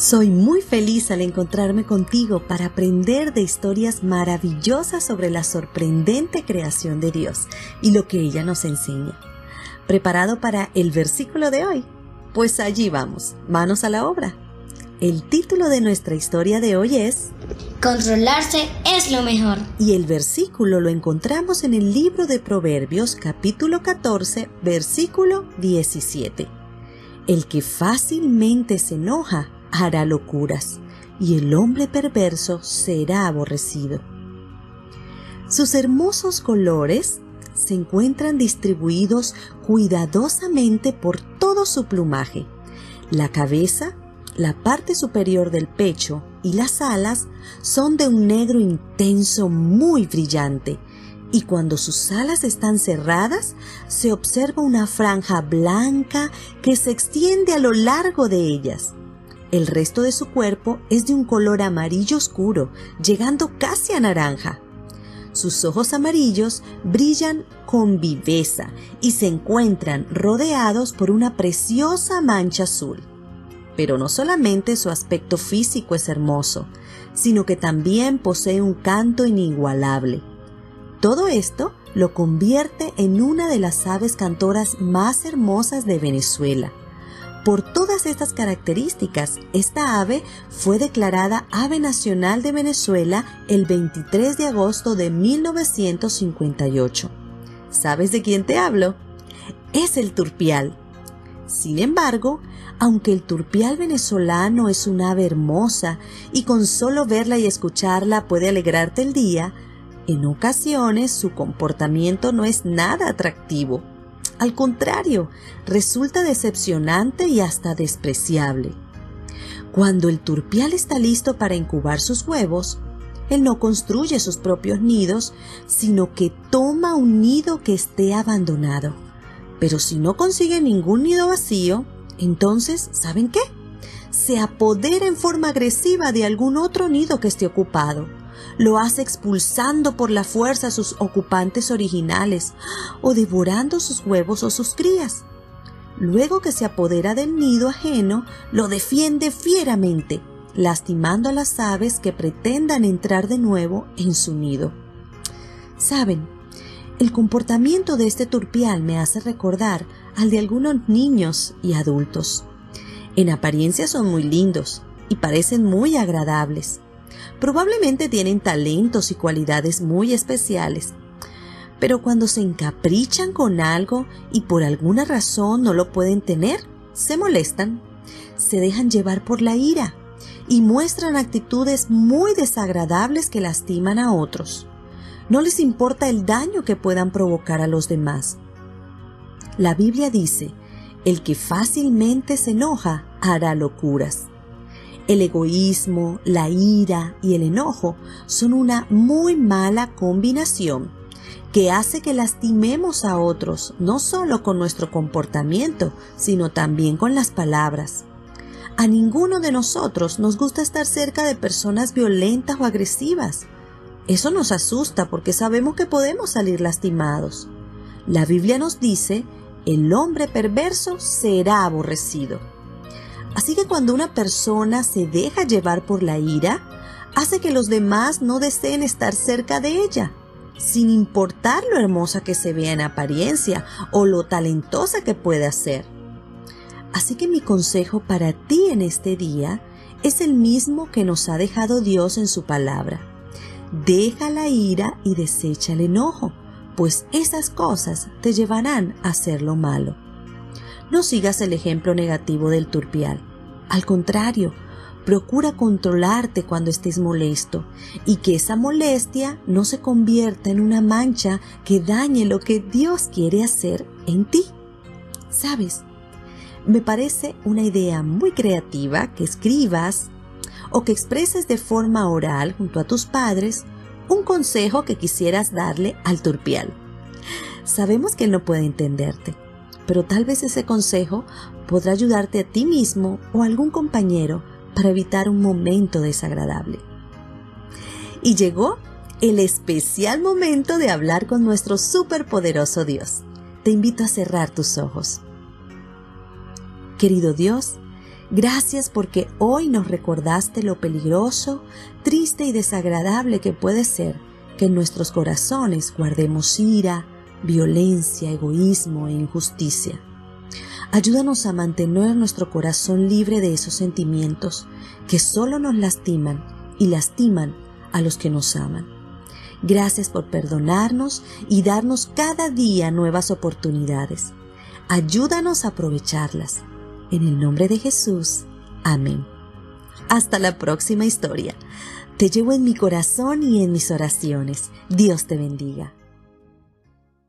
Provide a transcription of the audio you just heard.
Soy muy feliz al encontrarme contigo para aprender de historias maravillosas sobre la sorprendente creación de Dios y lo que ella nos enseña. ¿Preparado para el versículo de hoy? Pues allí vamos, manos a la obra. El título de nuestra historia de hoy es Controlarse es lo mejor. Y el versículo lo encontramos en el libro de Proverbios capítulo 14 versículo 17. El que fácilmente se enoja hará locuras, y el hombre perverso será aborrecido. Sus hermosos colores se encuentran distribuidos cuidadosamente por todo su plumaje. La cabeza, la parte superior del pecho y las alas son de un negro intenso muy brillante, y cuando sus alas están cerradas se observa una franja blanca que se extiende a lo largo de ellas. El resto de su cuerpo es de un color amarillo oscuro, llegando casi a naranja. Sus ojos amarillos brillan con viveza y se encuentran rodeados por una preciosa mancha azul. Pero no solamente su aspecto físico es hermoso, sino que también posee un canto inigualable. Todo esto lo convierte en una de las aves cantoras más hermosas de Venezuela. Por todas estas características, esta ave fue declarada Ave Nacional de Venezuela el 23 de agosto de 1958. ¿Sabes de quién te hablo? Es el turpial. Sin embargo, aunque el turpial venezolano es un ave hermosa y con solo verla y escucharla puede alegrarte el día, en ocasiones su comportamiento no es nada atractivo. Al contrario, resulta decepcionante y hasta despreciable. Cuando el turpial está listo para incubar sus huevos, él no construye sus propios nidos, sino que toma un nido que esté abandonado. Pero si no consigue ningún nido vacío, entonces, ¿saben qué? Se apodera en forma agresiva de algún otro nido que esté ocupado lo hace expulsando por la fuerza a sus ocupantes originales o devorando sus huevos o sus crías. Luego que se apodera del nido ajeno, lo defiende fieramente, lastimando a las aves que pretendan entrar de nuevo en su nido. Saben, el comportamiento de este turpial me hace recordar al de algunos niños y adultos. En apariencia son muy lindos y parecen muy agradables, Probablemente tienen talentos y cualidades muy especiales, pero cuando se encaprichan con algo y por alguna razón no lo pueden tener, se molestan, se dejan llevar por la ira y muestran actitudes muy desagradables que lastiman a otros. No les importa el daño que puedan provocar a los demás. La Biblia dice, el que fácilmente se enoja hará locuras. El egoísmo, la ira y el enojo son una muy mala combinación que hace que lastimemos a otros no solo con nuestro comportamiento, sino también con las palabras. A ninguno de nosotros nos gusta estar cerca de personas violentas o agresivas. Eso nos asusta porque sabemos que podemos salir lastimados. La Biblia nos dice, el hombre perverso será aborrecido. Así que cuando una persona se deja llevar por la ira, hace que los demás no deseen estar cerca de ella, sin importar lo hermosa que se vea en apariencia o lo talentosa que pueda ser. Así que mi consejo para ti en este día es el mismo que nos ha dejado Dios en su palabra. Deja la ira y desecha el enojo, pues esas cosas te llevarán a hacer lo malo. No sigas el ejemplo negativo del turpial. Al contrario, procura controlarte cuando estés molesto y que esa molestia no se convierta en una mancha que dañe lo que Dios quiere hacer en ti. ¿Sabes? Me parece una idea muy creativa que escribas o que expreses de forma oral junto a tus padres un consejo que quisieras darle al turpial. Sabemos que él no puede entenderte, pero tal vez ese consejo podrá ayudarte a ti mismo o a algún compañero para evitar un momento desagradable. Y llegó el especial momento de hablar con nuestro superpoderoso Dios. Te invito a cerrar tus ojos. Querido Dios, Gracias porque hoy nos recordaste lo peligroso, triste y desagradable que puede ser que en nuestros corazones guardemos ira, violencia, egoísmo e injusticia. Ayúdanos a mantener nuestro corazón libre de esos sentimientos que solo nos lastiman y lastiman a los que nos aman. Gracias por perdonarnos y darnos cada día nuevas oportunidades. Ayúdanos a aprovecharlas. En el nombre de Jesús. Amén. Hasta la próxima historia. Te llevo en mi corazón y en mis oraciones. Dios te bendiga.